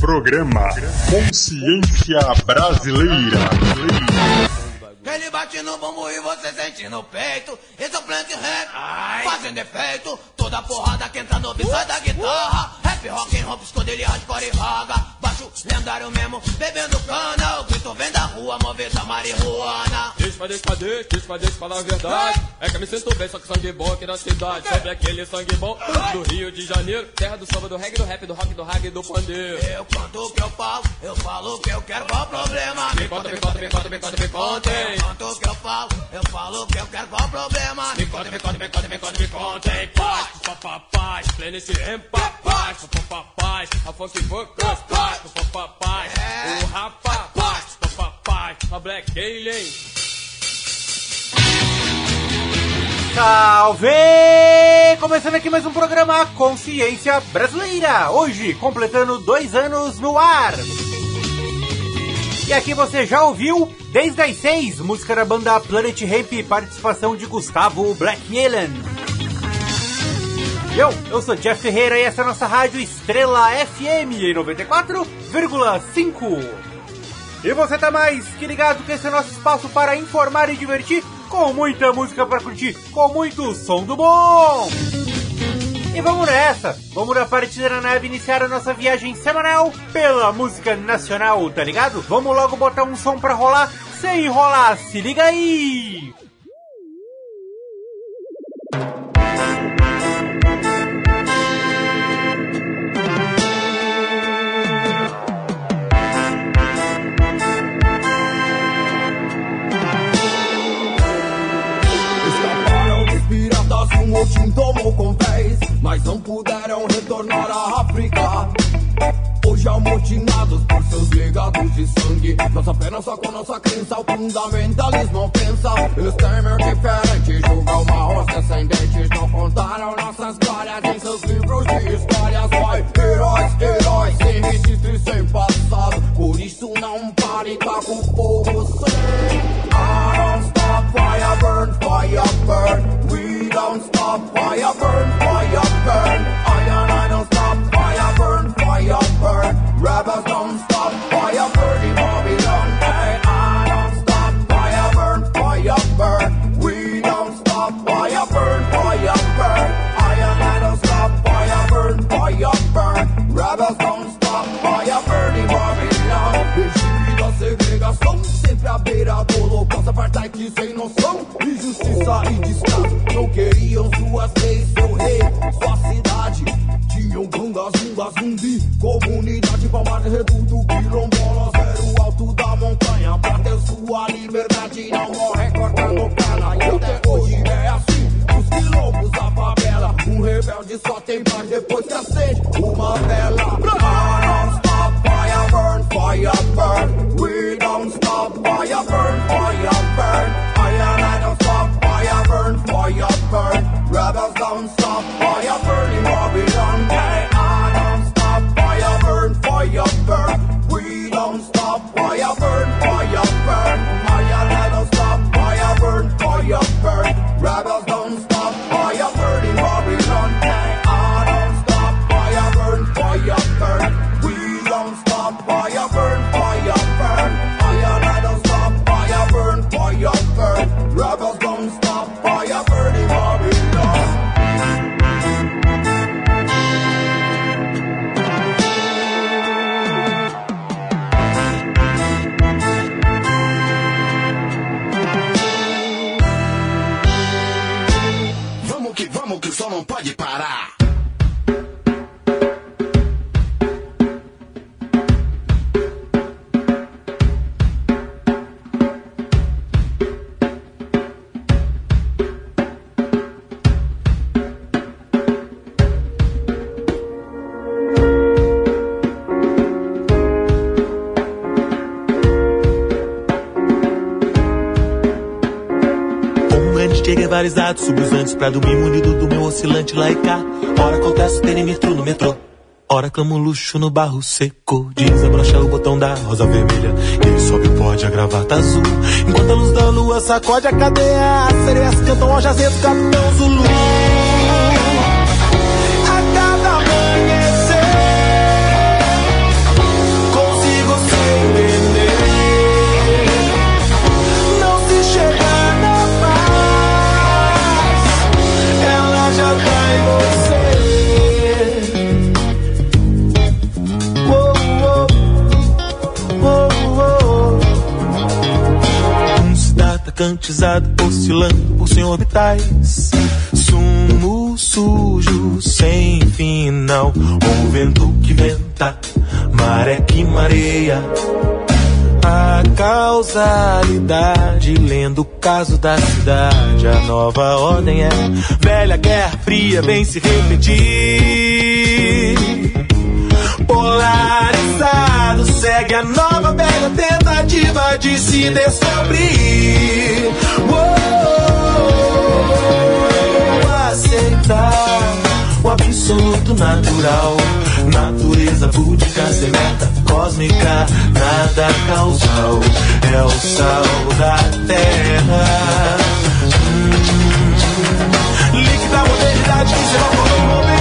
Programa Consciência Brasileira. Ele bate no bumbum e você sente no peito. Esse é o plant rap, fazendo efeito. Toda porrada que entra no sai da guitarra. Rap, rock and roll, esconde ele hardcore e raga. Baixo, lendário mesmo, bebendo cana. O grito vem da rua, movida marihuana. Deixa pra deixa pra deixa, deixa pra deixa falar a verdade. É que eu me sinto bem, só que sangue bom aqui na cidade. Sempre aquele sangue bom do Rio de Janeiro. Terra do samba, do reggae, do rap, do rock, do rag e do pandeiro. Eu canto o que eu falo, eu falo o que eu quero, qual o problema? Me conta, me conta, me conta, me conta, me conta. Eu canto o que eu falo, eu falo o que eu quero, qual o problema? Me conta, me conta, me conta, me conta, me conta. Paz, papapaz, planet em paz, papapaz, a funk focus, paz, papapaz, o rapapaz, papapaz, a black alien. Salve! Começando aqui mais um programa Consciência Brasileira. Hoje, completando dois anos no ar. E aqui você já ouviu Desde as seis, música da banda Planet Ramp, participação de Gustavo Black Alien. Eu, eu sou Jeff Ferreira e essa é a nossa rádio Estrela FM em 94,5. E você tá mais que ligado que esse é nosso espaço para informar e divertir com muita música para curtir, com muito som do bom. E vamos nessa! Vamos na partida na nave iniciar a nossa viagem semanal pela música nacional, tá ligado? Vamos logo botar um som pra rolar sem enrolar, se liga aí! Mas não puderam retornar à África. Hoje amotinados por seus legados de sangue. Nossa fé, nossa com nossa crença O fundamentalismo ofensa. Eles temem diferente Julga uma os descendentes Não contaram nossas glórias Em seus livros de histórias. Vai, heróis, heróis Sem registro e sem passado. Por isso não pare, tá com o povo sem stop, fire burn, fire burn. We don't stop, fire burn, fire burn Injustiça e descaso Não queriam suas leis, seu rei Sua cidade Tinham gunga, zunga, zumbi Comunidade, palmar, reduto Quilombolas era o alto da montanha. Pra ter sua liberdade Não morre cortando perna. E até hoje é assim Os quilombos, a favela. Um rebelde só tem paz Depois que acende uma vela Guevarizado, subo os Andes pra dormir munido do meu oscilante lá e cá. Ora perimetro no metrô. Ora clamo luxo no barro seco. Desabrocha o botão da rosa vermelha. Ele sobe o pó de a gravata azul. Enquanto a luz da lua sacode a cadeia. As sereias cantam ao jazeto, capitão Zulu. Mercantilizado, oscilando por sem orbitais. Sumo sujo, sem final. O vento que venta, maré que mareia. A causalidade, lendo o caso da cidade. A nova ordem é velha guerra fria, vem se repetir. Segue a nova velha tentativa de se descobrir. Uou, aceitar o absoluto natural. Natureza búdica, semeta cósmica, nada causal. É o sal da terra. Hum, líquida modernidade que se evaporou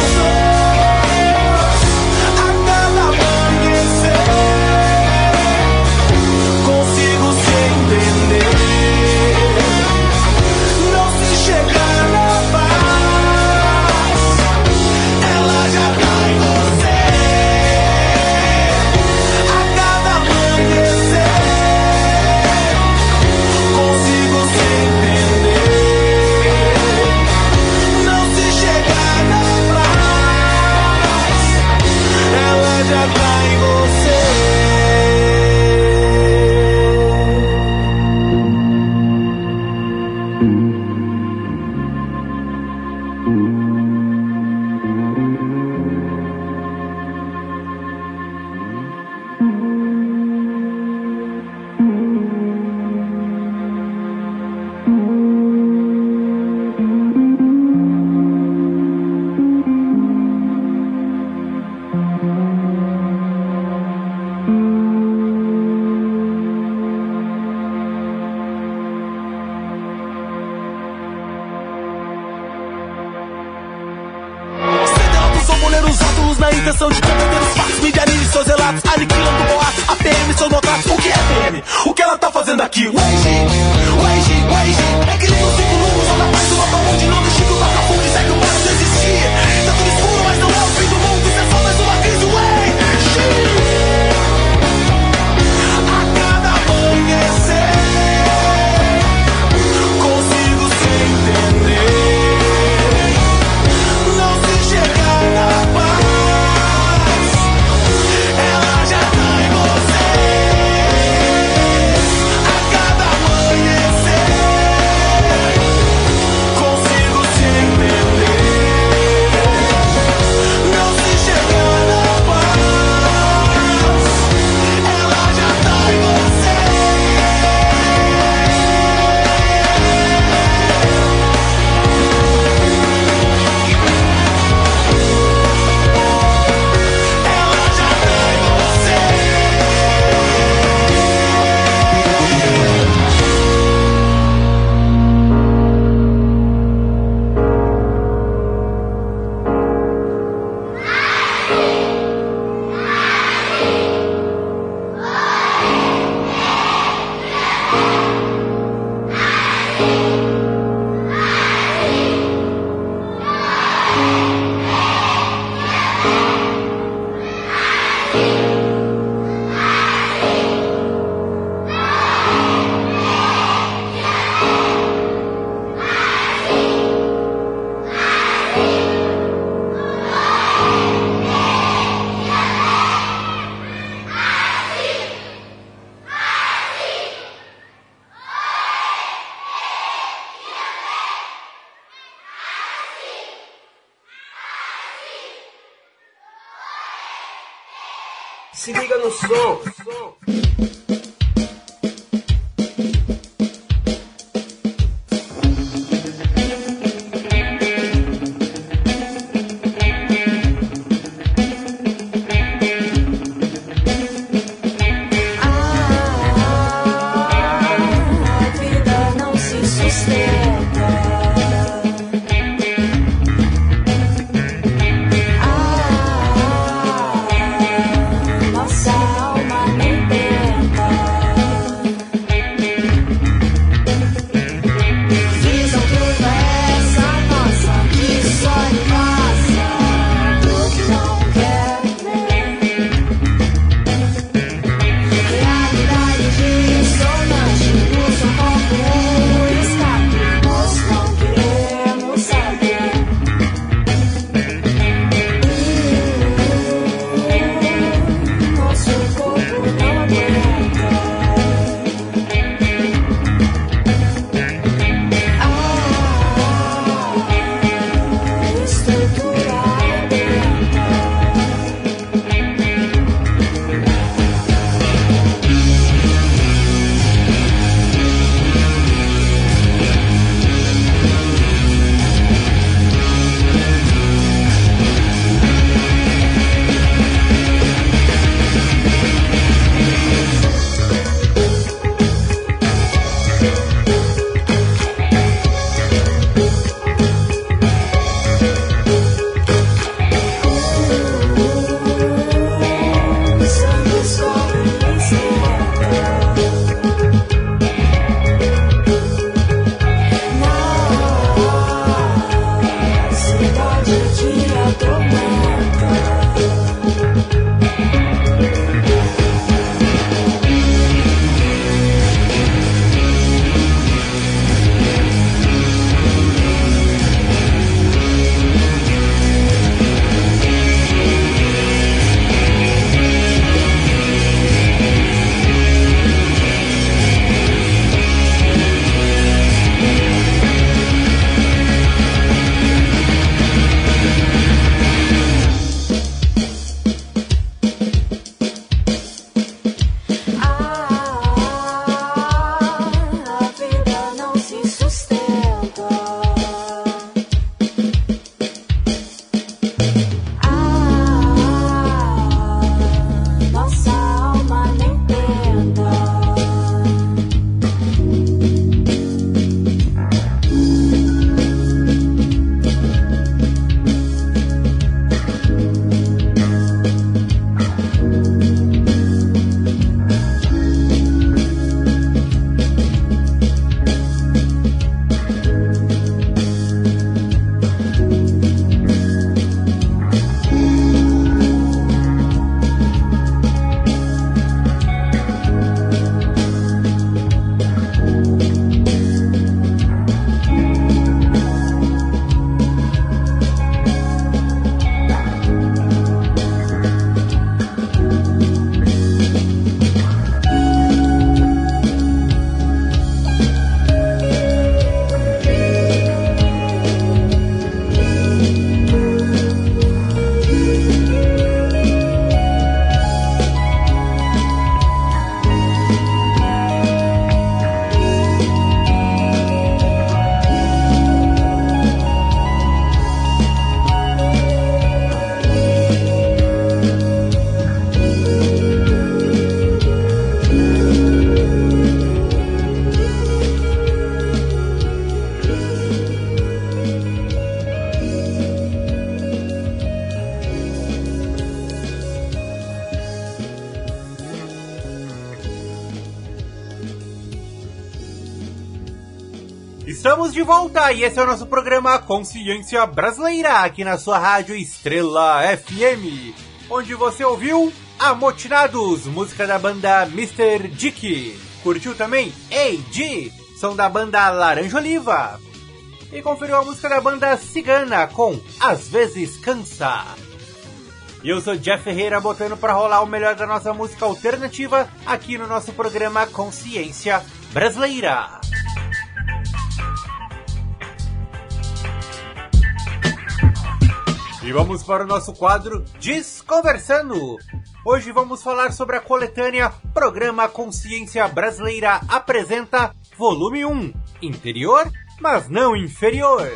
Boleiros óculos na intenção de combater os fatos. Medianize seus relatos, aniquilando boatos. A PM, seus notatos. O que é PM? O que ela tá fazendo aqui? Wage, wage, wage. É que nem os cinco lungos, só na paz do mapa onde não deixa que o toca fundo Se liga no som. som. E esse é o nosso programa Consciência Brasileira, aqui na sua rádio Estrela FM, onde você ouviu Amotinados, música da banda Mr. Dick. Curtiu também AG, som da banda Laranja Oliva. E conferiu a música da banda Cigana com Às vezes Cansa. E eu sou Jeff Ferreira botando para rolar o melhor da nossa música alternativa aqui no nosso programa Consciência Brasileira. E vamos para o nosso quadro Desconversando. Hoje vamos falar sobre a coletânea Programa Consciência Brasileira apresenta Volume 1, Interior, mas não inferior.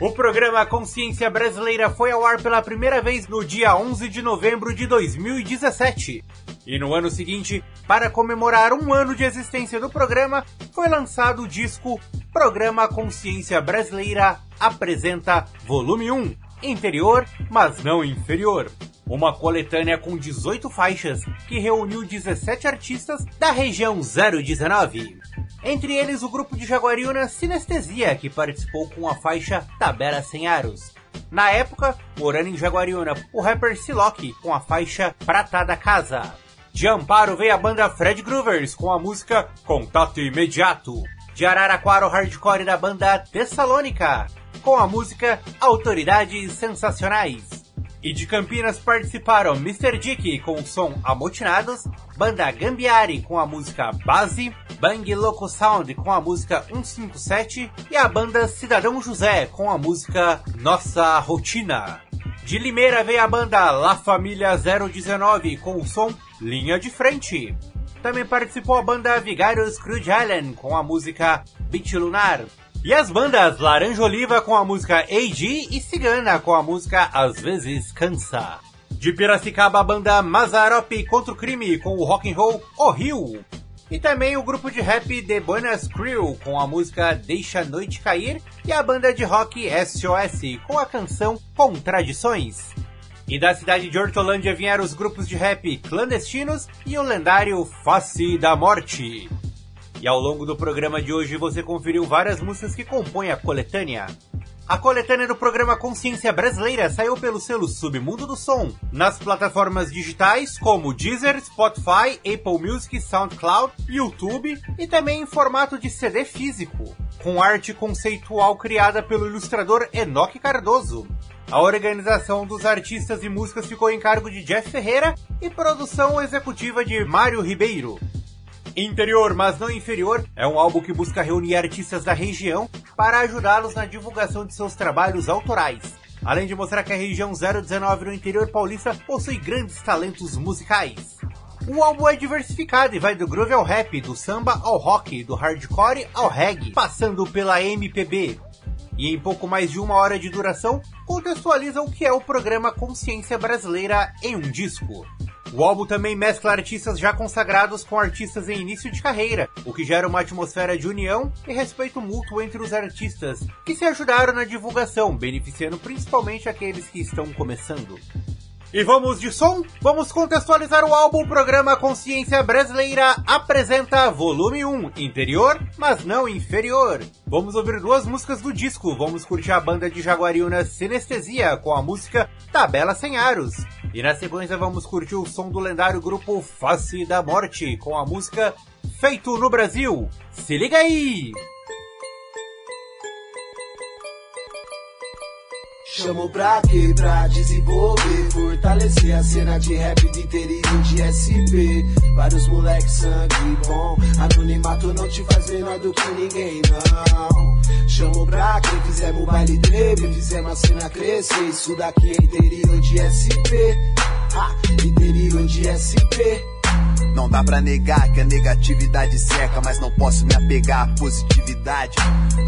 O programa Consciência Brasileira foi ao ar pela primeira vez no dia 11 de novembro de 2017. E no ano seguinte, para comemorar um ano de existência do programa, foi lançado o disco Programa Consciência Brasileira apresenta Volume 1, Interior, mas não inferior. Uma coletânea com 18 faixas que reuniu 17 artistas da região 019. Entre eles o grupo de Jaguariúna Sinestesia, que participou com a faixa Tabela Sem Aros. Na época, morando em Jaguariúna, o rapper Silock com a faixa Prata da Casa. De Amparo veio a banda Fred Groovers com a música Contato Imediato. De Araraquara o hardcore da banda Tessalônica com a música Autoridades Sensacionais. E de Campinas participaram Mr. Dick com o som Amotinados, Banda Gambiari com a música Base, Bang Loco Sound com a música 157 e a banda Cidadão José com a música Nossa Rotina. De Limeira veio a banda La Família 019 com o som Linha de Frente. Também participou a banda Vigários Crude Island com a música Beat Lunar. E as bandas Laranja Oliva com a música AG e Cigana com a música Às vezes Cansa. De Piracicaba a banda Mazarope contra o Crime com o rock and roll O Rio. E também o grupo de rap The Buenas Crew com a música Deixa a Noite Cair e a banda de rock SOS com a canção Contradições. E da cidade de Hortolândia vieram os grupos de rap Clandestinos e o lendário Face da Morte. E ao longo do programa de hoje você conferiu várias músicas que compõem a coletânea. A coletânea do programa Consciência Brasileira saiu pelo selo Submundo do Som, nas plataformas digitais como Deezer, Spotify, Apple Music, SoundCloud, YouTube e também em formato de CD físico, com arte conceitual criada pelo ilustrador Enoque Cardoso. A organização dos artistas e músicas ficou em cargo de Jeff Ferreira e produção executiva de Mário Ribeiro. Interior, mas não inferior, é um álbum que busca reunir artistas da região para ajudá-los na divulgação de seus trabalhos autorais. Além de mostrar que a região 019 no interior paulista possui grandes talentos musicais. O álbum é diversificado e vai do groove ao rap, do samba ao rock, do hardcore ao reggae, passando pela MPB. E em pouco mais de uma hora de duração, contextualiza o que é o programa Consciência Brasileira em um disco. O álbum também mescla artistas já consagrados com artistas em início de carreira, o que gera uma atmosfera de união e respeito mútuo entre os artistas, que se ajudaram na divulgação, beneficiando principalmente aqueles que estão começando. E vamos de som? Vamos contextualizar o álbum. Programa Consciência Brasileira apresenta volume 1, interior, mas não inferior. Vamos ouvir duas músicas do disco. Vamos curtir a banda de Jaguariúna Sinestesia com a música Tabela Sem Aros. E na sequência vamos curtir o som do lendário grupo Face da Morte com a música Feito no Brasil. Se liga aí! Chamo pra quê? Pra desenvolver, fortalecer a cena de rap do interior de SP. Vários moleques sangue bom, anonimato não te faz menor do que ninguém, não. Chamo pra quê? Fizemos baile treme, fizemos a cena crescer. Isso daqui é interior de SP. Ha, interior de SP. Não dá pra negar que a negatividade seca, mas não posso me apegar à positividade.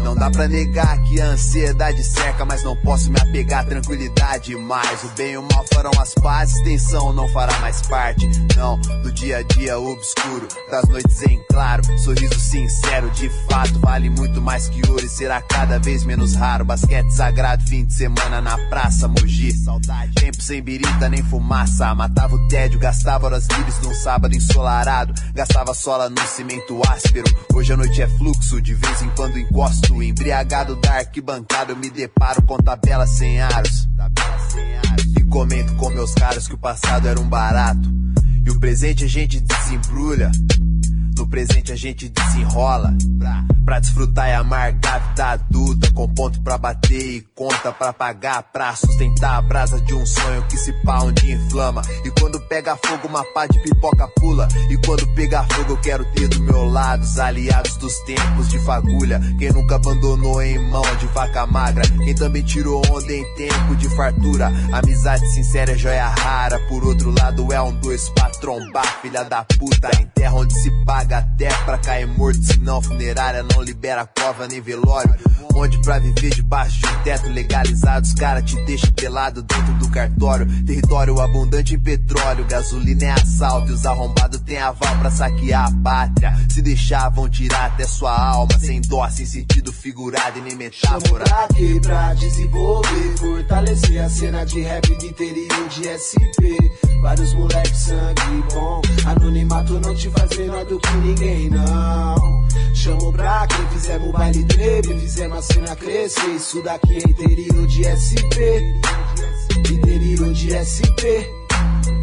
Não dá pra negar que a ansiedade seca, mas não posso me apegar à tranquilidade. Mas o bem e o mal farão as pazes, tensão não fará mais parte. Não, do dia a dia obscuro, das noites em claro. Sorriso sincero, de fato, vale muito mais que ouro e será cada vez menos raro. Basquete sagrado, fim de semana na praça, Mogi. Saudade. Tempo sem birita nem fumaça, matava o tédio, gastava horas livres num sábado ensolarado ensolarado. Gastava sola no cimento áspero. Hoje a noite é fluxo, de vez em quando encosto. Embriagado da arquibancada, eu me deparo com tabela sem aros. E comento com meus caras que o passado era um barato. E o presente a gente desembrulha. No presente a gente desenrola? Pra, desfrutar e amargar a vida adulta Com ponto pra bater e conta pra pagar Pra sustentar a brasa de um sonho que se pá onde inflama. E quando pega fogo uma pá de pipoca pula. E quando pegar fogo eu quero ter do meu lado Os aliados dos tempos de fagulha. Quem nunca abandonou em mão de vaca magra? Quem também tirou onda em tempo de fartura? Amizade sincera é joia rara Por outro lado é um dois pra trombar Filha da puta, em terra onde se paga até pra cair morto Senão funerária não libera cova nem velório Onde pra viver debaixo de um teto legalizado Os cara te deixa pelado dentro do cartório Território abundante em petróleo Gasolina é assalto e os arrombados têm aval pra saquear a pátria Se deixar vão tirar até sua alma Sem dó, sem sentido figurado e nem metáfora Pra quê? Pra desenvolver, fortalecer a cena de rap do interior de SP. Vários moleques sangue bom, anonimato não te faz menor do que ninguém, não. Chamo pra quem fizemos baile treme, fizemos a cena crescer. Isso daqui é interior de SP. Interior de SP.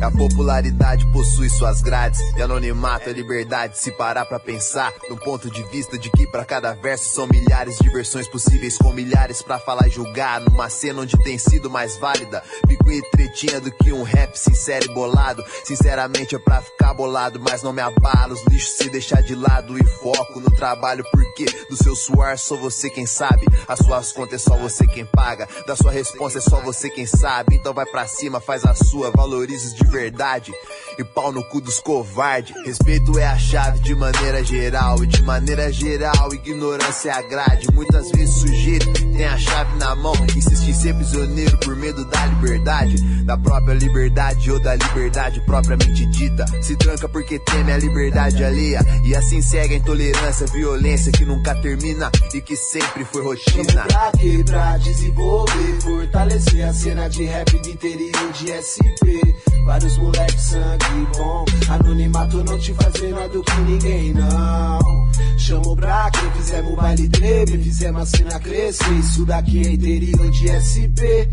A popularidade possui suas grades. E anonimato é liberdade Se parar pra pensar. Num ponto de vista de que pra cada verso São milhares de versões possíveis Com milhares pra falar e julgar. Numa cena onde tem sido mais válida. Picuinha e tretinha do que um rap sincero e bolado. Sinceramente é pra ficar bolado Mas não me abala Os lixos se deixar de lado E foco no trabalho Porque do seu suor sou você quem sabe. As suas contas é só você quem paga. Da sua resposta é só você quem sabe. Então vai pra cima, faz a sua. Valorize os verdade e pau no cu dos covardes. Respeito é a chave de maneira geral, e de maneira geral, ignorância é a grade. Muitas vezes sujeito tem a chave na mão, insiste em ser prisioneiro por medo da liberdade, da própria liberdade ou da liberdade propriamente dita. Se tranca porque teme a liberdade alheia, e assim segue a intolerância, violência que nunca termina e que sempre foi rotina. Pra quê? Pra desenvolver, fortalecer a cena de rap do interior de SP. Vários moleques sangue bom, anonimato não te faz menor do que ninguém, não. Chamo pra quem fizemos baile treme, fizemos a cena crescer. Isso daqui é interior de SP.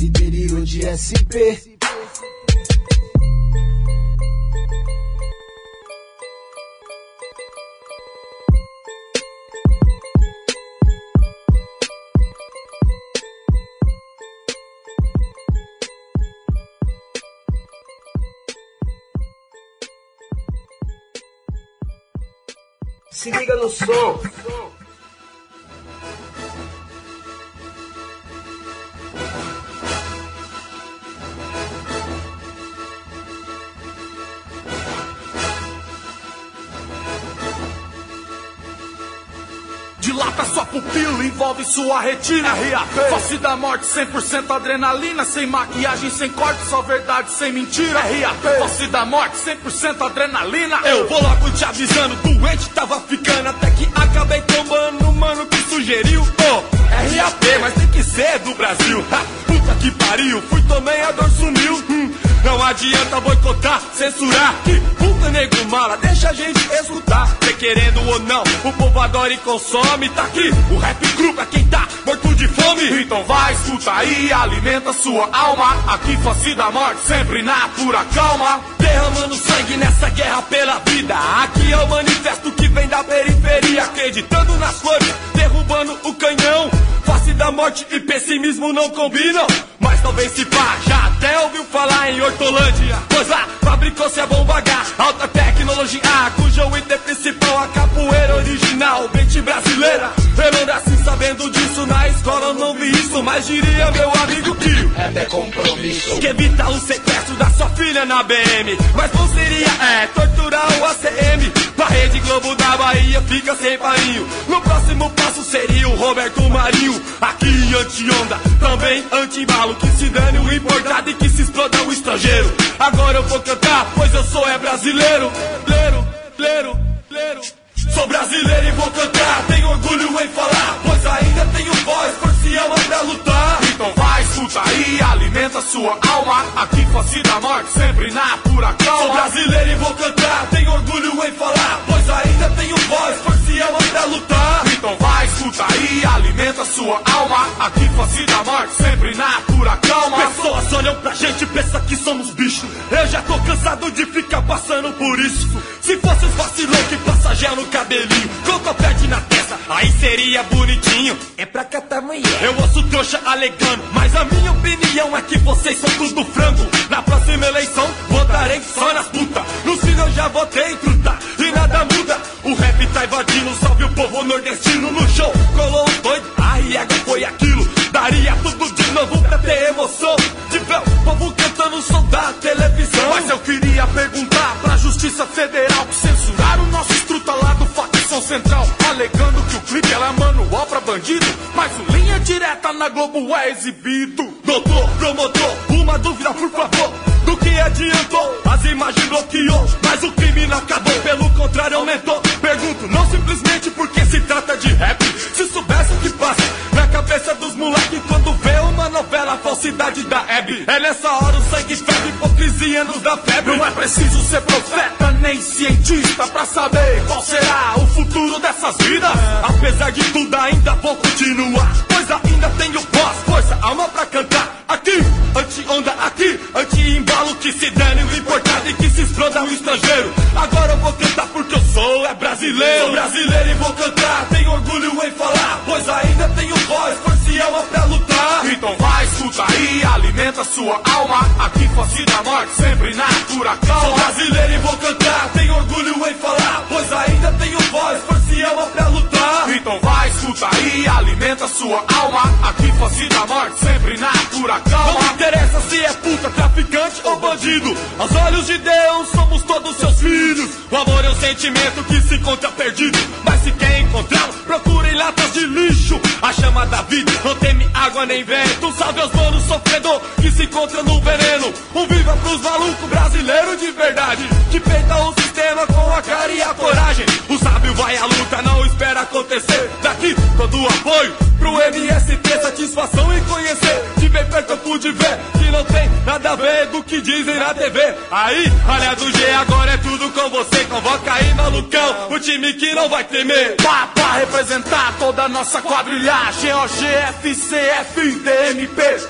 Interior de SP. Se liga no som. Dilata sua pupila, envolve sua retina. RAP. Face da morte, 100% adrenalina. Sem maquiagem, sem corte, só verdade, sem mentira. RAP. Face da morte, 100% adrenalina. Eu vou logo te avisando, doente tava ficando. Até que acabei tombando, mano, que sugeriu. Oh, RAP, mas tem que ser do Brasil. Ha, puta que pariu, fui, tomei, a dor sumiu. Hum, não adianta boicotar, censurar. Que puta nego mala, deixa a gente escutar. Cê querendo ou não, o povo adora e consome. Tá aqui o rap cru pra quem tá morto de fome. Então vai, escuta aí, alimenta sua alma. Aqui face da morte, sempre na pura calma. Derramando sangue nessa guerra pela vida. Aqui é o manifesto que vem da periferia. Acreditando nas flores, derrubando o canhão. Face da morte e pessimismo não combinam. Mas talvez se pá, já até ouviu falar em Hortolândia. Pois lá, fabricou-se a bomba H, alta tecnologia, cujo item principal a capoeira original, mente brasileira. Eu não nasci sabendo disso, na escola eu não vi isso, mas diria meu amigo que é compromisso. que evita o sequestro da sua filha na BM. Mas bom seria, é, torturar o ACM. Pra Rede Globo da Bahia fica sem parinho. No próximo passo seria o Roberto Marinho. Aqui anti-onda, também anti-balo. Que se dane o importado e que se exploda o estrangeiro. Agora eu vou cantar, pois eu sou é brasileiro. Leiro, leiro, leiro. Sou brasileiro e vou cantar, tenho orgulho em falar, pois ainda tenho voz, força e alma pra lutar. Então vai, escuta aí, alimenta sua alma. Aqui face da morte, sempre na pura calma. Sou brasileiro e vou cantar, tenho orgulho em falar. Pois ainda tenho voz, e alma pra lutar. Então vai, escuta aí, alimenta sua alma. Aqui face da morte, sempre na pura calma. Pessoas olham pra gente e pensam que somos bichos. Eu já tô cansado de ficar passando por isso. Se fosse os vacilão que passa gel no cabelinho, com topete na testa, aí seria bonitinho. É pra catar mulher. Eu ouço trouxa alegando, mas a minha opinião é que vocês são tudo frango. Na próxima eleição, votarei só nas putas. No fim eu já votei truta, e nada muda. O rap tá invadindo, salve o povo nordestino no show. Colou um doido, a foi aquilo. Daria tudo de novo pra ter emoção. De ver o povo cantando som da televisão. Mas eu queria perguntar pra Justiça Federal que censuraram nosso estruta lá do facção central. Alegando que o clipe era manual pra bandido. Mas o linha direta na Globo é exibido. Doutor, promotor, uma dúvida por favor. Do que adiantou? As imagens bloqueou, mas o crime não acabou. Pelo contrário, aumentou. Pergunto, não simplesmente porque se trata de rap. Se soubesse o que passa cabeça dos moleques quando vê uma novela, falsidade da Hebe. É nessa hora o sangue ferve, hipocrisia nos dá febre. Não é preciso ser profeta nem cientista pra saber qual será o futuro dessas vidas. Apesar de tudo, ainda vou continuar. Pois ainda tenho voz, força, alma pra cantar. Aqui, anti-onda, aqui, anti-embalo que se dane o importado e que se exploda o estrangeiro. Agora eu vou cantar porque eu sou, é brasileiro. Sou brasileiro e vou cantar, tenho orgulho em falar. Pois ainda tenho voz, força e alma pra lutar. Então vai, escuta aí, alimenta sua alma. Aqui face da morte, sempre na pura calma. Sou brasileiro e vou cantar, tenho orgulho em falar. Pois ainda tenho voz, força e alma pra lutar. Então vai, escuta aí, alimenta sua alma. Aqui face da morte, sempre na pura calma. Não interessa se é puta, traficante ou bandido. Aos olhos de Deus, somos todos seus filhos. O amor é um sentimento que se encontra perdido. Mas se quer encontrá-lo, procure latas de lixo. A chama da vida não teme água nem vento. Salve aos donos sofredor que se encontra no veneno. Um viva pros malucos brasileiros de verdade. Que peita o sistema com a cara e a coragem. O sábio vai à luta, não espera acontecer. Daqui todo o apoio pro MST. Satisfação em conhecer. Bem perto eu pude ver que não tem nada a ver do que dizem na TV. Aí, olha do G, agora é tudo com você. Convoca aí, malucão. O time que não vai temer. Pá, pra representar toda a nossa quadrilhagem. OGFCFDMP.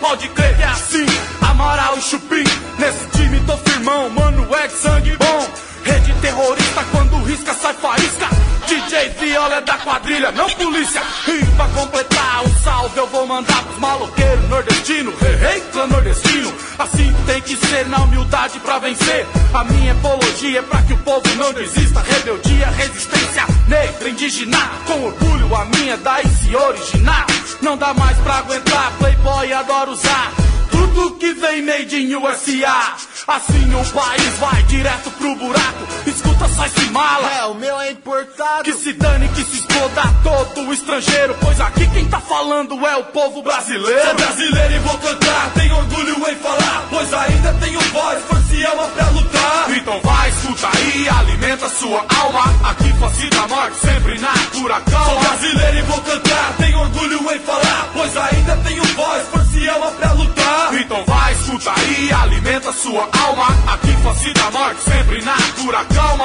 Pode crer que é assim. Amaral e Chupim. Nesse time tô firmão, mano, é sangue bom. Rede terrorista quando risca sai faísca. DJ Viola é da quadrilha, não polícia. E pra completar o salve eu vou mandar pros maloqueiros nordestinos. Hey, clã nordestino. Assim tem que ser na humildade pra vencer. A minha apologia é pra que o povo não desista. Rebeldia, resistência negra, indígena. Com orgulho a minha daí se originar. Não dá mais pra aguentar, playboy adora usar. Tudo que vem made in USA. Assim o país vai direto pro buraco. Escuta, sai se mala. É, o meu é importado. Que se dane, que se exploda todo o estrangeiro. Pois aqui quem tá falando é o povo brasileiro. Sou brasileiro e vou cantar, tenho orgulho em falar. Pois ainda tenho voz, força e alma pra lutar. Então vai, escuta aí, alimenta sua alma. Aqui face da morte, sempre na pura calma. Sou brasileiro e vou cantar, tenho orgulho em falar. Pois ainda tenho voz, força e alma pra lutar. Então vai, escuta aí, alimenta sua alma. Aqui face da morte, sempre na pura calma.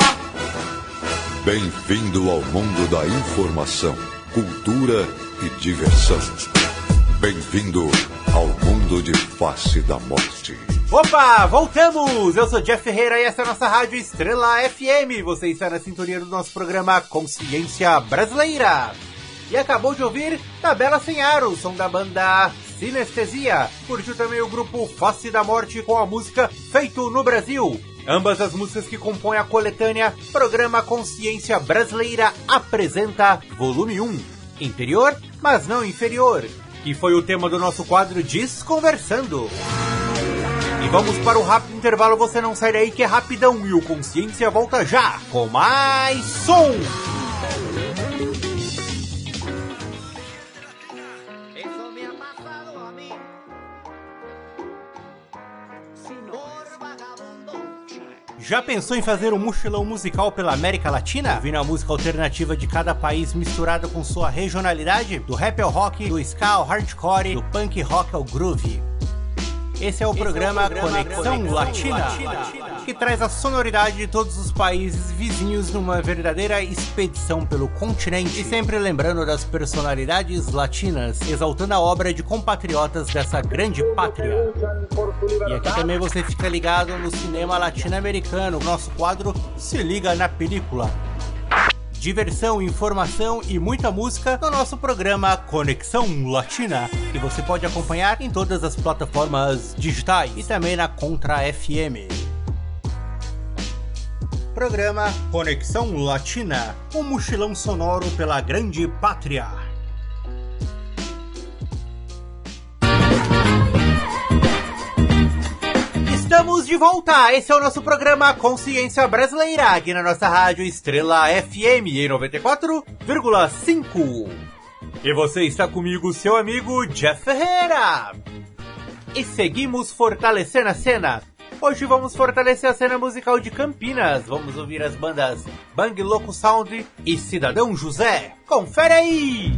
Bem-vindo ao mundo da informação, cultura e diversão. Bem-vindo ao mundo de face da morte. Opa, voltamos! Eu sou Jeff Ferreira e essa é a nossa rádio Estrela FM. Você está na sintonia do nosso programa Consciência Brasileira. E acabou de ouvir Tabela Sem Aro, som da banda Sinestesia. Curtiu também o grupo Face da Morte com a música Feito no Brasil. Ambas as músicas que compõem a coletânea Programa Consciência Brasileira apresenta Volume 1, Interior, mas não inferior, que foi o tema do nosso quadro Desconversando. E vamos para o rápido intervalo, você não sai daí que é rapidão e o Consciência volta já com mais som. Já pensou em fazer um mochilão musical pela América Latina? Ouvindo a música alternativa de cada país misturada com sua regionalidade? Do rap ao rock, do ska ao hardcore, do punk rock ao groove. Esse é o programa Conexão Latina, que traz a sonoridade de todos os países vizinhos numa verdadeira expedição pelo continente. E sempre lembrando das personalidades latinas, exaltando a obra de compatriotas dessa grande pátria. E aqui também você fica ligado no cinema latino-americano, nosso quadro Se Liga na Película diversão, informação e muita música no nosso programa Conexão Latina, que você pode acompanhar em todas as plataformas digitais e também na Contra FM. Programa Conexão Latina, um mochilão sonoro pela grande pátria. Estamos de volta! Esse é o nosso programa Consciência Brasileira, aqui na nossa rádio Estrela FM em 94,5. E você está comigo, seu amigo Jeff Ferreira. E seguimos fortalecendo a cena. Hoje vamos fortalecer a cena musical de Campinas. Vamos ouvir as bandas Bang Louco Sound e Cidadão José. Confere aí!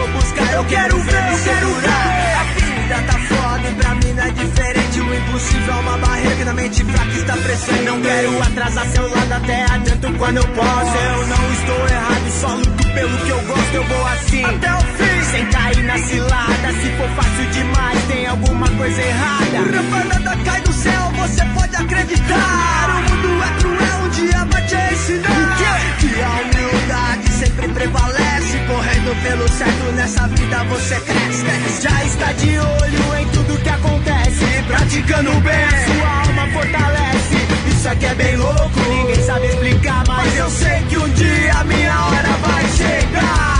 Vou buscar. Eu quero ver, eu quero ver. A vida tá foda e pra mim não é diferente. O impossível é uma barreira que na mente fraca está presente. Não quero atrasar seu lado até adianto quando eu posso. Eu não estou errado, só luto pelo que eu gosto. Eu vou assim até o fim, sem cair na cilada. Se for fácil demais, tem alguma coisa errada. Rabanada cai do céu, você pode acreditar. O mundo é cruel, um dia vai te ensinar. O quê? Que a humildade sempre prevalece. Correndo pelo certo nessa vida você cresce. Já está de olho em tudo que acontece. Praticando bem, sua alma fortalece. Isso aqui é bem louco, ninguém sabe explicar. Mas eu sei que um dia minha hora vai chegar.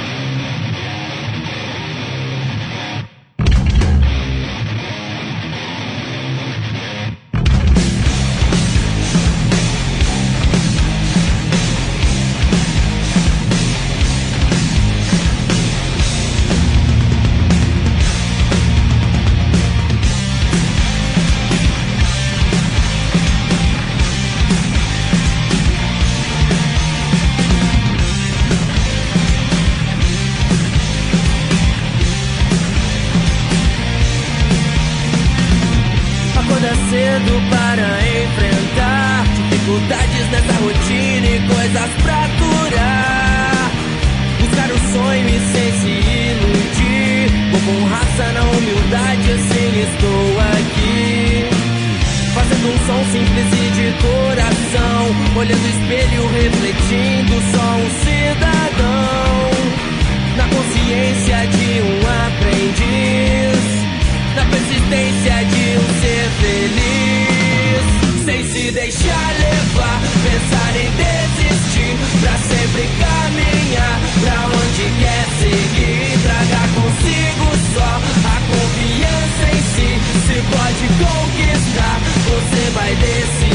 Deixar levar, pensar em desistir. Pra sempre caminhar pra onde quer seguir. Traga consigo só a confiança em si. Se pode conquistar, você vai decidir.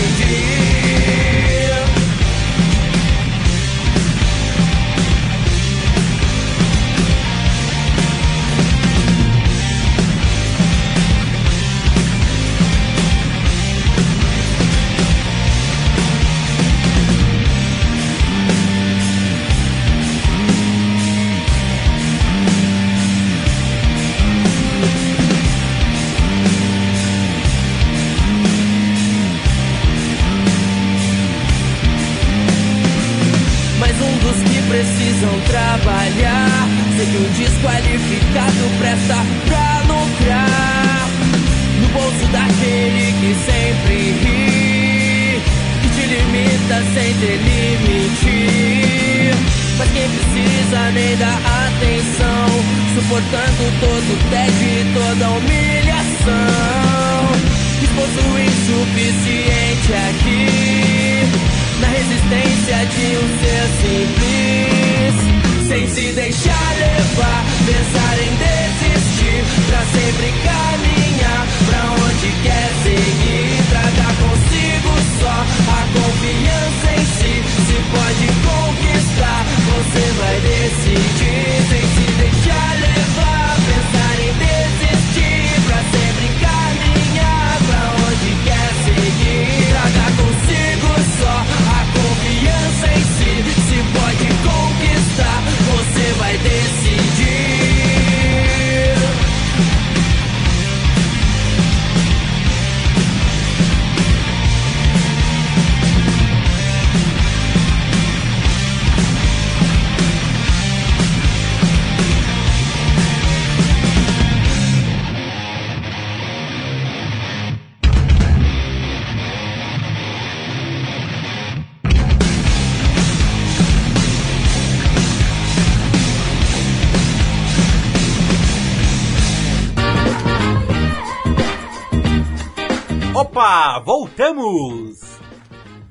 Voltamos!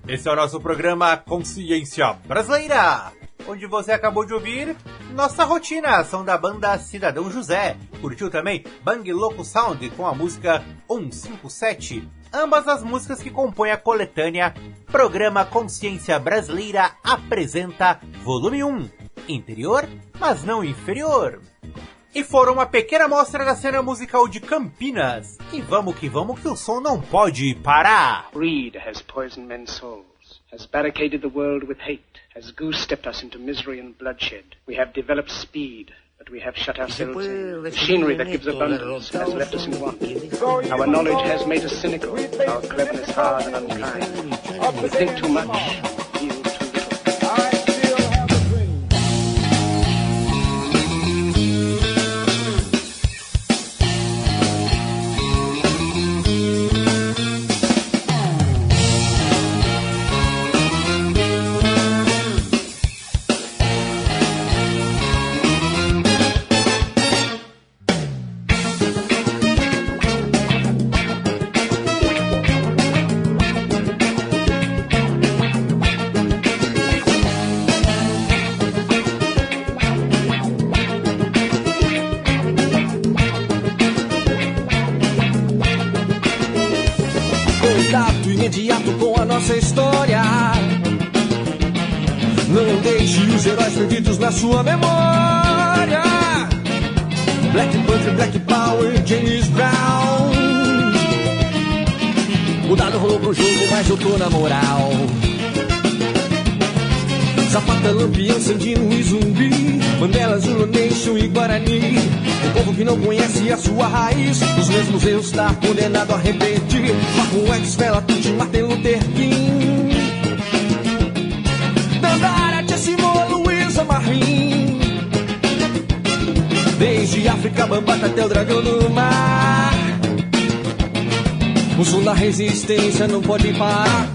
Esse é o nosso programa Consciência Brasileira, onde você acabou de ouvir nossa rotina, ação da banda Cidadão José. Curtiu também Bang Loco Sound com a música 157. Ambas as músicas que compõem a coletânea Programa Consciência Brasileira apresenta Volume 1, Interior, mas não inferior. E foram uma pequena amostra da cena musical de Campinas. E vamos que vamos que o som não pode parar. Greed has poisoned men's souls, has barricaded the world with hate, has goose-stepped us into misery and bloodshed. We have developed speed, but we have shut ourselves in. Machinery that gives abundance has left us in want. Our knowledge has made us cynical, our cleverness hard and unkind. We think too much, sua memória. Black Panther, Black Power, James Brown. O dado rolou pro jogo, mas eu tô na moral. Zapata, Lampião, Sandino e Zumbi Mandela, Zulu Nation e Guarani O povo que não conhece a sua raiz Os mesmos erros está condenado a repetir Marco X, Fela, Tuti, Martin Luther King Desde África, Bambata até o dragão do mar. O som da resistência não pode parar.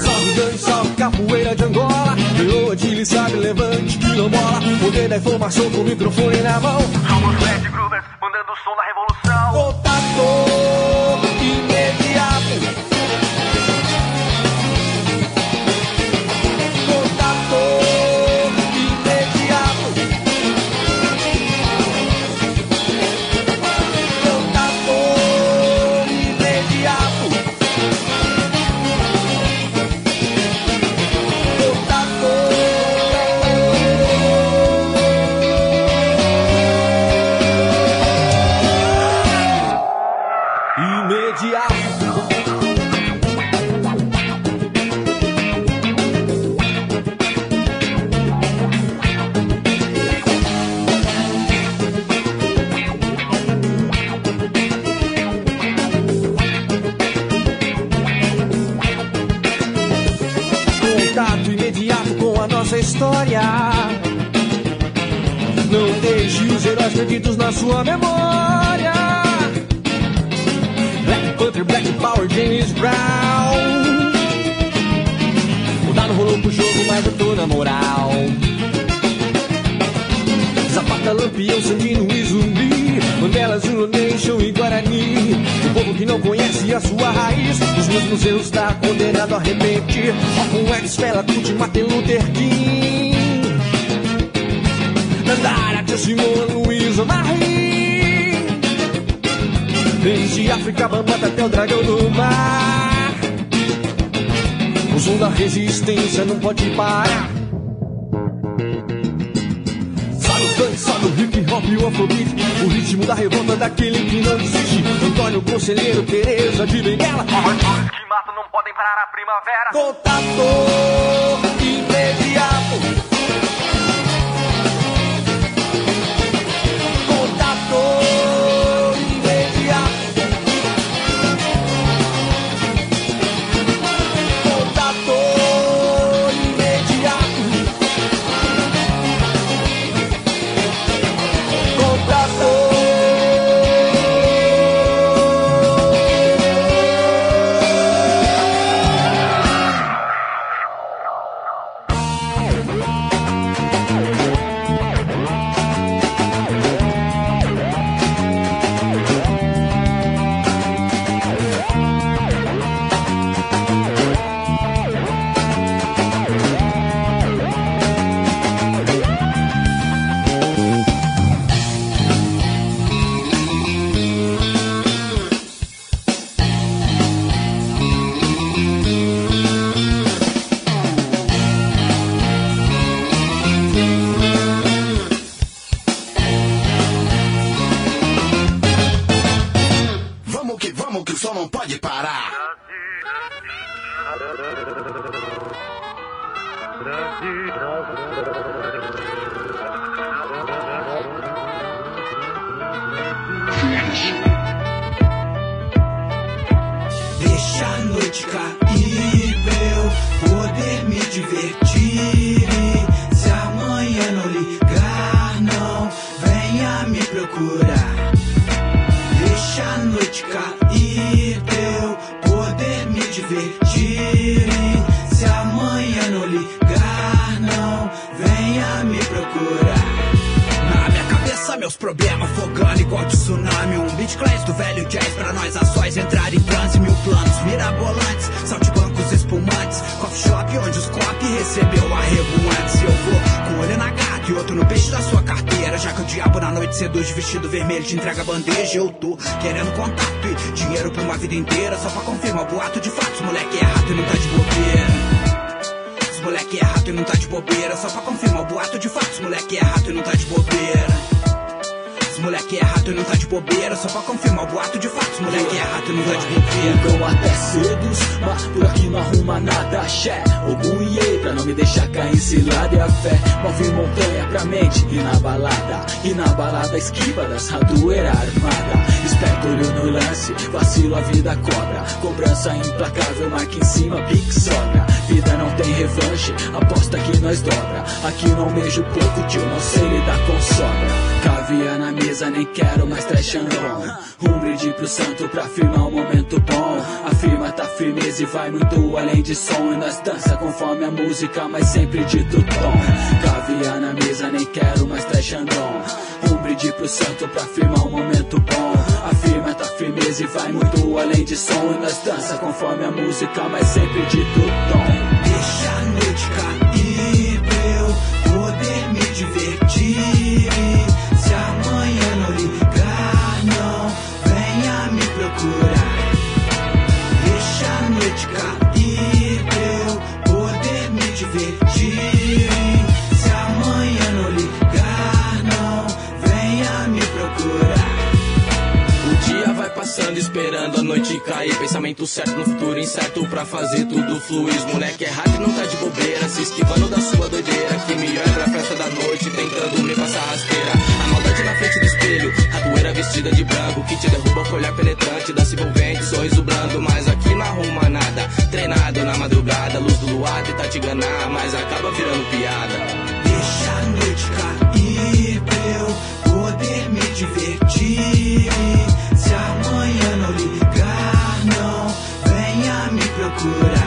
Salve Dani, salve capoeira de Angola. Leoa de sabe, levante, quilombola. Poder da informação com o microfone na mão. Somos Red sua memória. Black Panther, Black Power, James Brown. O dado rolou pro jogo, mas eu tô na moral. Zapata, Lampião, Sandino e Zumbi. Mandela, Zulu Nation e Guarani. O povo que não conhece a sua raiz. Os mesmos erros está condenado a repetir. Com X, Fela, Tuti, Martin Luther King. Dandara, Simone, Luísa Marie. Desde África, Bambata até o dragão do mar. O som da resistência não pode parar. Sabe o funk, sabe o hip hop e o afrobeat. O ritmo da revolta daquele que não desiste. Antônio Conselheiro, Tereza de Benguela. Os que matam não podem parar a primavera Contato confirmar o boato de fato. Os moleque é rato não tá de. Fogão até cedos, mas por aqui não arruma nada, axé. Orgulhei pra não me deixar cair cilada e a fé. Move montanha pra mente e na balada. E na balada esquiva das ratoeira armada. Esperto olho no lance, vacilo a vida cobra. Cobrança implacável, marca em cima, pique sobra. Vida não tem revanche, aposta que nós dobra. Aqui não beijo pouco, tio, não sei lidar com sobra. Caviar na mesa, nem quero mais trash and brinde pro santo pra firmar um momento bom. A firma tá firmeza e vai muito além de som. E nós dança conforme a música, mas sempre dito tom. Caviar na mesa, nem quero mais trash and roll. Um brinde pro santo pra firmar um momento bom. A firma tá firmeza e vai muito além de som. E nós dança conforme a música, mas sempre dito tom. Noite cair. Pensamento certo no futuro incerto pra fazer tudo fluir. Moleque é e não tá de bobeira. Se esquivando da sua doideira. Que me olha pra festa da noite tentando me passar rasteira. A maldade na frente do espelho. Ratoeira vestida de branco. Que te derruba com olhar penetrante. Dança envolvente, sorriso brando. Mas aqui não arruma nada. Treinado na madrugada. Luz do luar tenta te enganar. Mas acaba virando piada. Deixa a noite cair pra eu poder me divertir. Se amanhã não ligar, venha me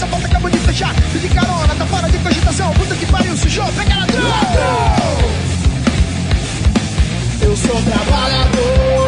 até que dá, mas a porta acabou de fechar. Pedi carona, tá fora de cogitação. Puta que pariu, sujou, pega ladrão. Eu sou trabalhador.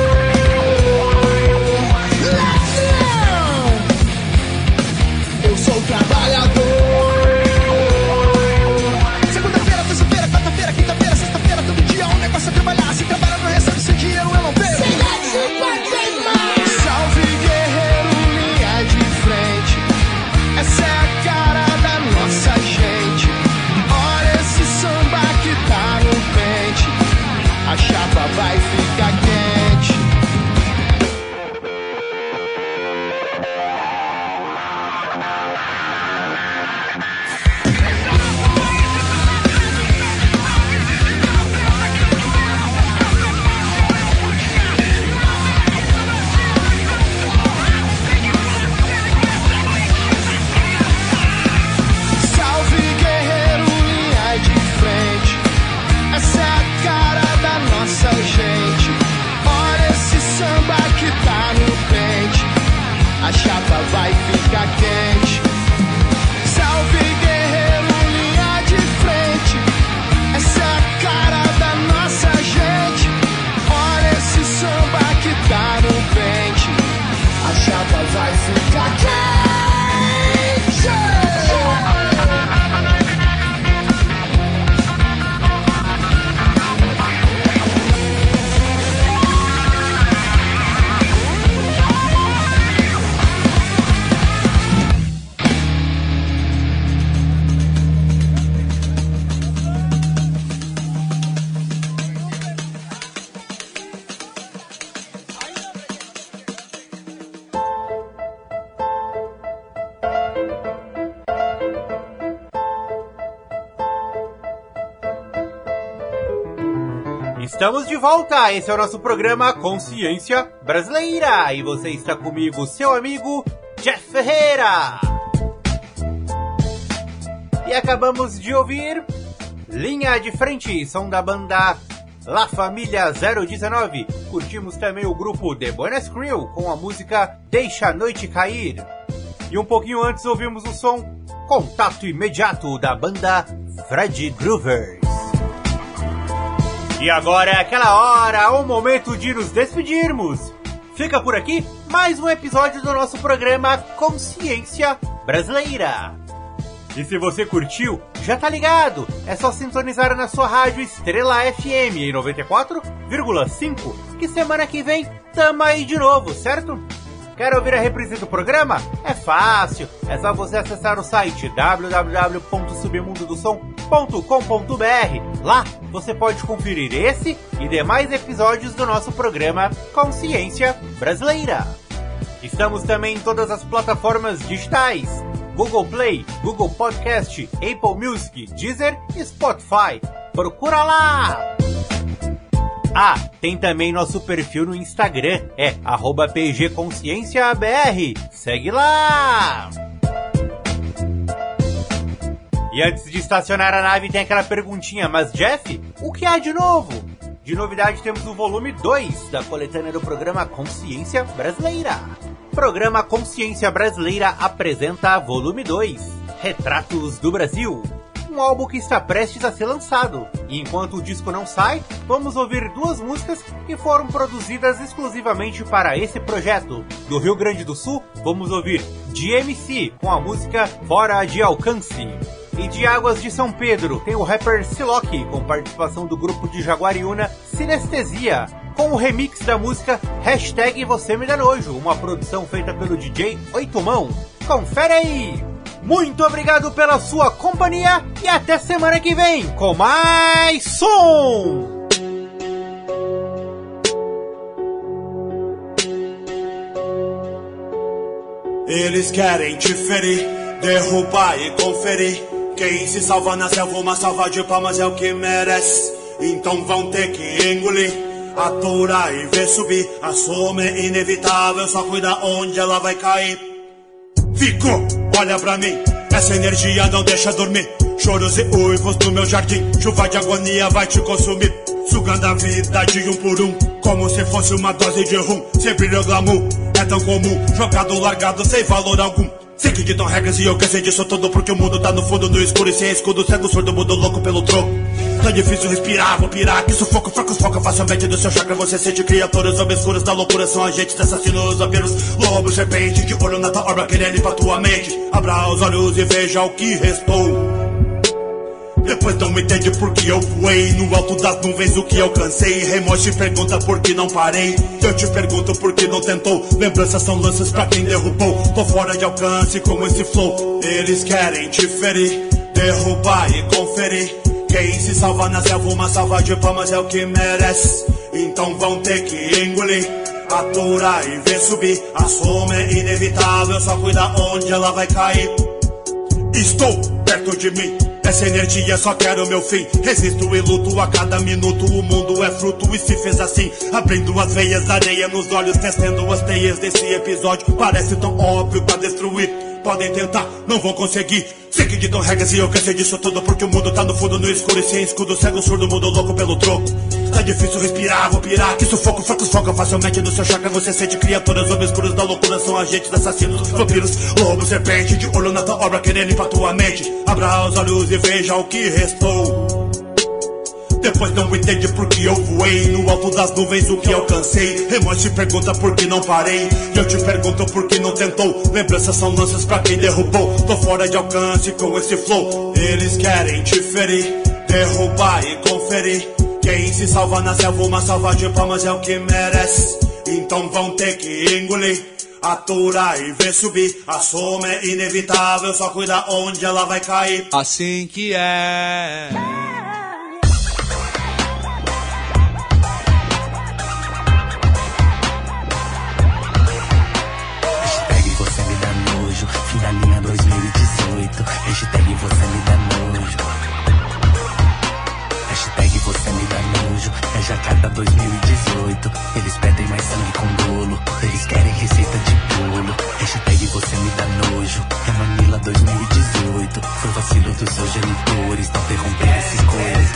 Estamos de volta! Esse é o nosso programa Consciência Brasileira e você está comigo, seu amigo Jeff Ferreira. E acabamos de ouvir Linha de Frente, som da banda La Família 019. Curtimos também o grupo The Buenas Crew com a música Deixa a Noite Cair. E um pouquinho antes ouvimos o som Contato Imediato da banda Fred Groovers. E agora é aquela hora, o momento de nos despedirmos. Fica por aqui mais um episódio do nosso programa Consciência Brasileira. E se você curtiu, já tá ligado, é só sintonizar na sua rádio Estrela FM em 94,5, que semana que vem tamo aí de novo, certo? Quer ouvir a reprise do programa? É fácil, é só você acessar o site www.submundodosom.com.br. Lá você pode conferir esse e demais episódios do nosso programa Consciência Brasileira. Estamos também em todas as plataformas digitais: Google Play, Google Podcast, Apple Music, Deezer e Spotify. Procura lá! Ah, tem também nosso perfil no Instagram, é pgconscienciabr. Segue lá! E antes de estacionar a nave tem aquela perguntinha, mas Jeff, o que há de novo? De novidade temos o volume 2 da coletânea do programa Consciência Brasileira. Programa Consciência Brasileira apresenta volume 2, Retratos do Brasil um álbum que está prestes a ser lançado. E enquanto o disco não sai, vamos ouvir duas músicas que foram produzidas exclusivamente para esse projeto. Do Rio Grande do Sul, vamos ouvir DMC com a música Fora de Alcance. E de Águas de São Pedro tem o rapper Siloki com participação do grupo de Jaguariúna Sinestesia, com o remix da música Hashtag Você Me Dá Nojo, uma produção feita pelo DJ Oitomão. Confere aí! Muito obrigado pela sua companhia e até semana que vem com mais som! Eles querem te ferir, derrubar e conferir. Quem se salva na selva, uma salva de palmas é o que merece. Então vão ter que engolir, aturar e ver subir. A soma é inevitável, só cuida onde ela vai cair. Ficou, olha pra mim, essa energia não deixa dormir. Choros e uivos no meu jardim, chuva de agonia vai te consumir. Sugando a vida de um por um, como se fosse uma dose de rum. Sempre o glamour, é tão comum, jogado, largado, sem valor algum. Sei que ditam regras e eu cansei disso tudo Porque o mundo tá no fundo, no escuro e sem escudo Cego, surdo, mudo, louco pelo troco. Tá difícil respirar, vou pirar Que sufoco, fraco, foca facilmente do seu chakra Você sente criaturas obscuras da loucura São agentes, assassinos, vampiros Lobo, serpente, de olho na tua obra Querendo ir pra tua mente. Abra os olhos e veja o que restou depois não entende por que eu voei No alto das nuvens o que alcancei. Remorso e pergunta por que não parei. Eu te pergunto por que não tentou. Lembranças são lanças pra quem derrubou. Tô fora de alcance com esse flow. Eles querem te ferir Derrubar e conferir. Quem se salva na selva uma salva de palmas é o que merece. Então vão ter que engolir Aturar e ver subir. A soma é inevitável Só cuida onde ela vai cair. Estou perto de mim essa energia só quero meu fim. Resisto e luto a cada minuto. O mundo é fruto e se fez assim. Abrindo as veias, areia nos olhos, testando as teias desse episódio. Parece tão óbvio pra destruir. Podem tentar, não vão conseguir. Sei que ditam regras e eu cansei disso tudo. Porque o mundo tá no fundo, no escuro e sem escudo. Cego, surdo, mundo louco pelo troco. Tá difícil respirar, vou pirar. Que sufoco, foco, foca facilmente no seu chakra. Você sente criaturas obscuras da loucura. São agentes, assassinos, vampiros, lobo, serpente. De olho na tua obra, querendo pra tua mente. Abra os olhos e veja o que restou. Depois não entende por que eu voei. No alto das nuvens o que alcancei. Te pergunta por que não parei. E eu te pergunto por que não tentou. Lembranças são lanças pra quem derrubou. Tô fora de alcance com esse flow. Eles querem te ferir. Derrubar e conferir. Quem se salva na selva uma salva de palmas é o que merece. Então vão ter que engolir Aturar e ver subir. A soma é inevitável Só cuida onde ela vai cair. Assim que é a cada 2018. Eles pedem mais sangue com dolo. Eles querem receita de bolo. Hashtag você me dá nojo. É Manila 2018. Foi vacilo dos seus genitores. Não interromper esses coisas.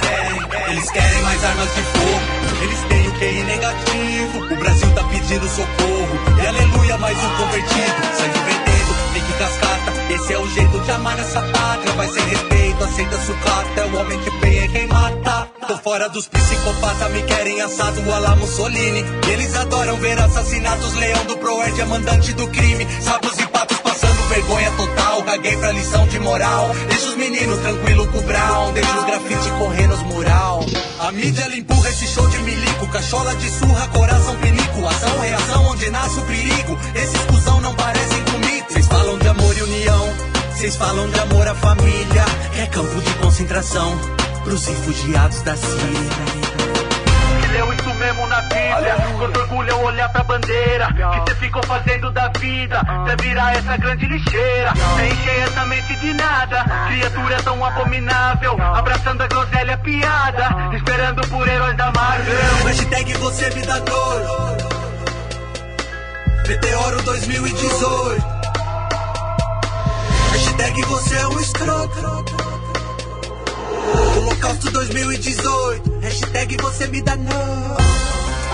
Eles querem, mais armas de fogo. Eles têm o QI negativo. O Brasil tá pedindo socorro. E aleluia, mais um convertido. Sangue vendendo, que cascata. Esse é o jeito de amar essa pátria. Vai sem respeito, aceita sucata. É o homem que é quem mata. Tô fora dos psicopatas, me querem assado a la Mussolini. Eles adoram ver assassinatos. Leão do Proerd é mandante do crime. Sapos e patos passando vergonha total. Caguei pra lição de moral. Deixa os meninos tranquilo com o Brown. Deixa os grafite correr nos mural. A mídia ela empurra esse show de milico. Cachola de surra, coração pinico. Ação, reação, onde nasce o perigo. Esses cuzão não parecem comigo. Vocês falam de amor e união. Vocês falam de amor à família. É campo de concentração pros refugiados da Síria. Que leu isso mesmo na Bíblia. Quanto orgulho é olhar pra bandeira. Que cê ficou fazendo da vida. Pra virar essa grande lixeira. Pra encher essa mente de nada. Criatura tão abominável. Abraçando a groselha piada. Esperando por heróis da Marvel. Hashtag você me dá dor. Meteoro 2018. Hashtag você é um escroto. Holocausto 2018. Hashtag você me dá não.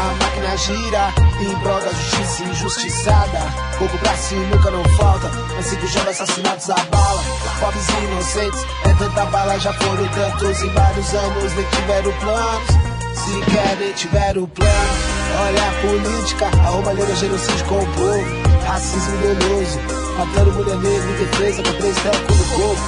A máquina gira em prol da justiça injustiçada. Pouco pra nunca não falta. Mas cinco jovens assassinados a bala. Pobres e inocentes, é tanta bala. Já foram tantos em vários anos, nem tiveram planos. Se querem, tiveram plano. Olha a política, a roubalheira, genocídio com o povo. Racismo doloso, matando mulher negra em defesa com três tecos no corpo.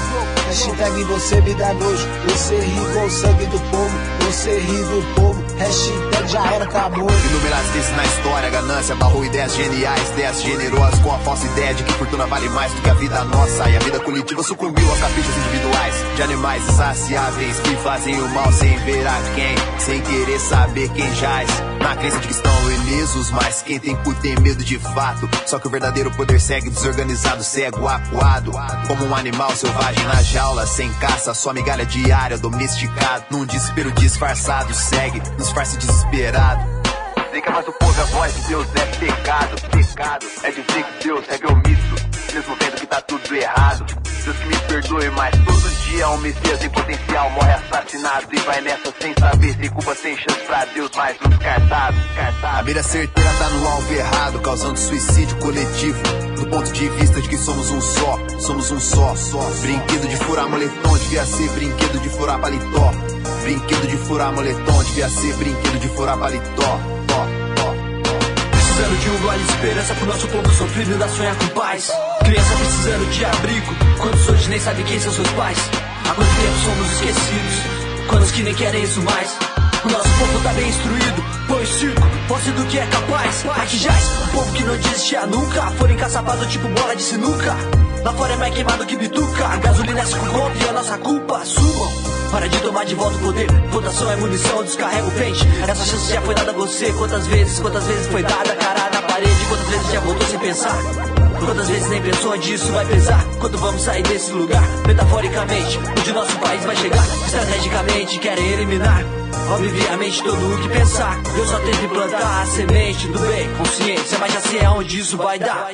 Hashtag você me dá nojo, você ri com o sangue do povo, você ri do povo. Hashtag já era, acabou. Inúmeras vezes na história, ganância barrou ideias geniais, ideias generosas com a falsa ideia de que fortuna vale mais do que a vida nossa. E a vida coletiva sucumbiu aos caprichos individuais de animais insaciáveis que fazem o mal sem ver a quem, sem querer saber quem jaz. Na crença de que estão ilesos, mas quem tem cu tem medo de fato. Só que o verdadeiro poder segue desorganizado, cego, acuado. Como um animal selvagem na jaula, sem caça, sua migalha diária, domesticado. Num desespero disfarçado, segue, disfarce desesperado. Dizer que voz do povo é a voz de Deus é pecado, pecado. É dizer que Deus segue omisso, mesmo vendo que tá tudo errado. Deus que me perdoe, mas todo dia um Messias em potencial morre assassinado e vai nessa sem saber, sem culpa, sem chance pra Deus, mais um descartado, descartado. A mira certeira tá no alvo errado, causando suicídio coletivo. Do ponto de vista de que somos um só, somos um só, só. Brinquedo de furar moletom devia ser brinquedo de furar paletó. Brinquedo de furar moletom devia ser brinquedo de furar paletó. Tó, tó. Precisando de um gole de esperança pro nosso povo sofrido ainda sonhar com paz. Criança precisando de abrigo, quantos hoje nem sabem quem são seus pais. Há quanto tempo somos esquecidos, quantos que nem querem isso mais. O nosso povo tá bem instruído, põe circo, posse do que é capaz. Aqui jaz, o povo que não desistia nunca, foram encaçapados tipo bola de sinuca. Lá fora é mais queimado que bituca, a gasolina é com golpe e a nossa culpa, assumam. Para de tomar de volta o poder, votação é munição, descarrega o pente. Essa chance já foi dada a você, quantas vezes, quantas vezes foi dada, cara na parede, quantas vezes já voltou sem pensar. Quantas vezes nem pensou onde isso vai pesar? Quando vamos sair desse lugar? Metaforicamente, onde nosso país vai chegar. Estrategicamente querem eliminar. Obviamente todo o que pensar. Deus só teve plantar a semente do bem. Consciência, mas já sei aonde isso vai dar